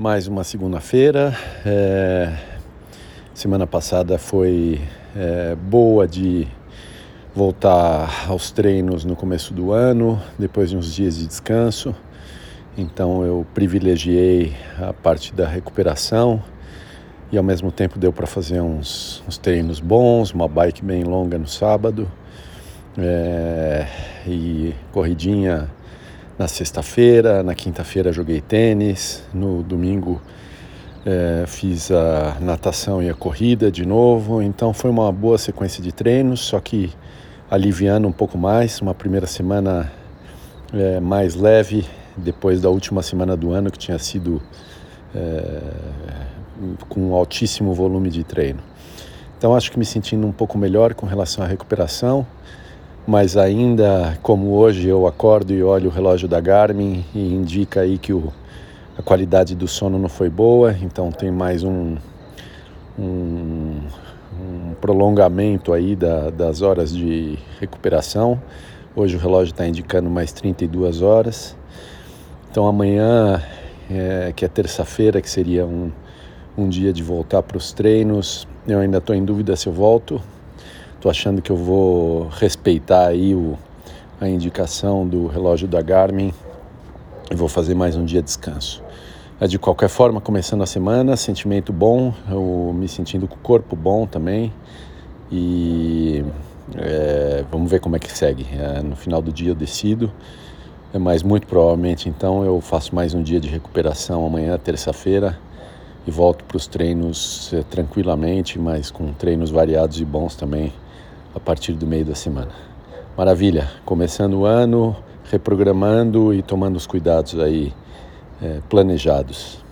mais uma segunda-feira. É... Semana passada foi é, boa de voltar aos treinos no começo do ano, depois de uns dias de descanso. Então eu privilegiei a parte da recuperação e ao mesmo tempo deu para fazer uns, uns, treinos bons, uma bike bem longa no sábado é, e corridinha na sexta-feira, na quinta-feira joguei tênis, no domingo é, fiz a natação e a corrida de novo, então foi uma boa sequência de treinos, só que aliviando um pouco mais, uma primeira semana é, mais leve depois da última semana do ano que tinha sido é, com um altíssimo volume de treino. Então acho que me sentindo um pouco melhor com relação à recuperação, mas ainda como hoje eu acordo e olho o relógio da Garmin e indica aí que o, a qualidade do sono não foi boa, então tem mais um, um, um prolongamento aí da, das horas de recuperação. Hoje o relógio está indicando mais 32 horas. Então amanhã, é, que é terça-feira, que seria um, um dia de voltar para os treinos. Eu ainda estou em dúvida se eu volto. Estou achando que eu vou respeitar aí o, a indicação do relógio da Garmin e vou fazer mais um dia de descanso. É, de qualquer forma, começando a semana, sentimento bom, eu me sentindo com o corpo bom também e é, vamos ver como é que segue. É, no final do dia eu decido, é, mas muito provavelmente então eu faço mais um dia de recuperação amanhã, terça-feira e volto para os treinos é, tranquilamente, mas com treinos variados e bons também a partir do meio da semana. Maravilha, começando o ano, reprogramando e tomando os cuidados aí é, planejados.